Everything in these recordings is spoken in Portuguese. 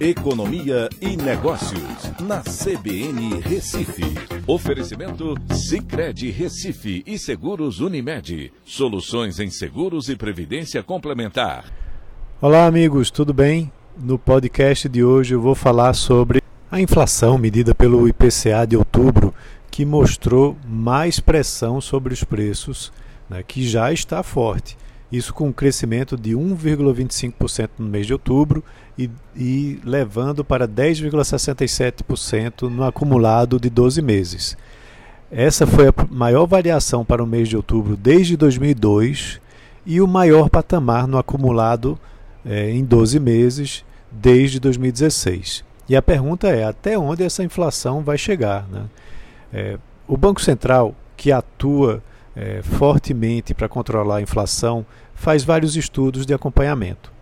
Economia e Negócios, na CBN Recife. Oferecimento Cicred Recife e Seguros Unimed. Soluções em seguros e previdência complementar. Olá, amigos, tudo bem? No podcast de hoje eu vou falar sobre a inflação medida pelo IPCA de outubro, que mostrou mais pressão sobre os preços, né, que já está forte isso com um crescimento de 1,25% no mês de outubro e, e levando para 10,67% no acumulado de 12 meses. Essa foi a maior variação para o mês de outubro desde 2002 e o maior patamar no acumulado é, em 12 meses desde 2016. E a pergunta é: até onde essa inflação vai chegar? Né? É, o Banco Central, que atua é, fortemente para controlar a inflação, faz vários estudos de acompanhamento.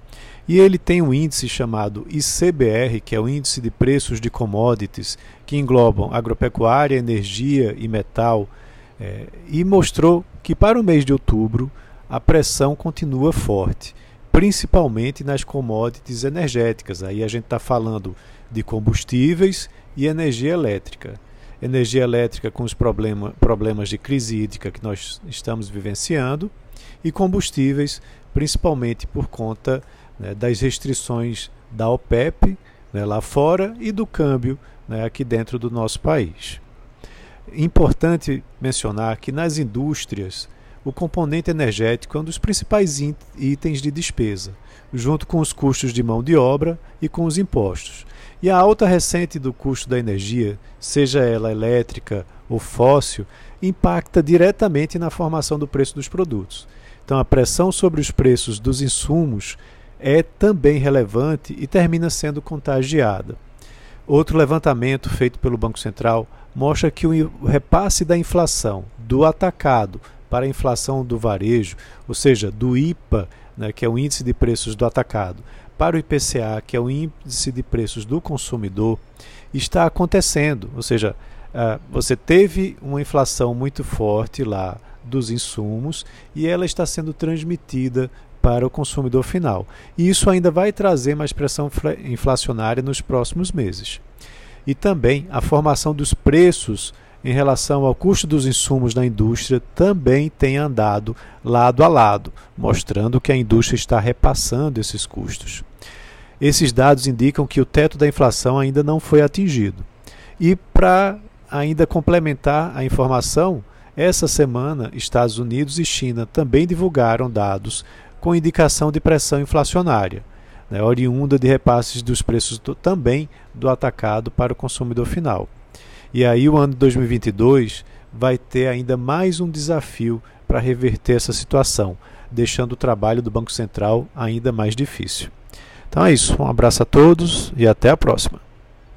E ele tem um índice chamado ICBR, que é o Índice de Preços de Commodities, que englobam agropecuária, energia e metal, é, e mostrou que para o mês de outubro a pressão continua forte, principalmente nas commodities energéticas. Aí a gente está falando de combustíveis e energia elétrica energia elétrica com os problema, problemas de crise hídrica que nós estamos vivenciando e combustíveis, principalmente por conta né, das restrições da OPEP né, lá fora e do câmbio né, aqui dentro do nosso país. Importante mencionar que nas indústrias o componente energético é um dos principais itens de despesa, junto com os custos de mão de obra e com os impostos. E a alta recente do custo da energia, seja ela elétrica ou fóssil, impacta diretamente na formação do preço dos produtos. Então, a pressão sobre os preços dos insumos é também relevante e termina sendo contagiada. Outro levantamento feito pelo Banco Central mostra que o repasse da inflação do atacado para a inflação do varejo, ou seja, do IPA, né, que é o índice de preços do atacado, para o IPCA, que é o índice de preços do consumidor, está acontecendo. Ou seja, uh, você teve uma inflação muito forte lá dos insumos e ela está sendo transmitida para o consumidor final. E isso ainda vai trazer mais pressão inflacionária nos próximos meses. E também a formação dos preços em relação ao custo dos insumos da indústria também tem andado lado a lado, mostrando que a indústria está repassando esses custos. Esses dados indicam que o teto da inflação ainda não foi atingido. E para ainda complementar a informação, essa semana Estados Unidos e China também divulgaram dados com indicação de pressão inflacionária, né, oriunda de repasses dos preços do, também do atacado para o consumidor final. E aí o ano de 2022 vai ter ainda mais um desafio para reverter essa situação, deixando o trabalho do Banco Central ainda mais difícil. Então é isso, um abraço a todos e até a próxima.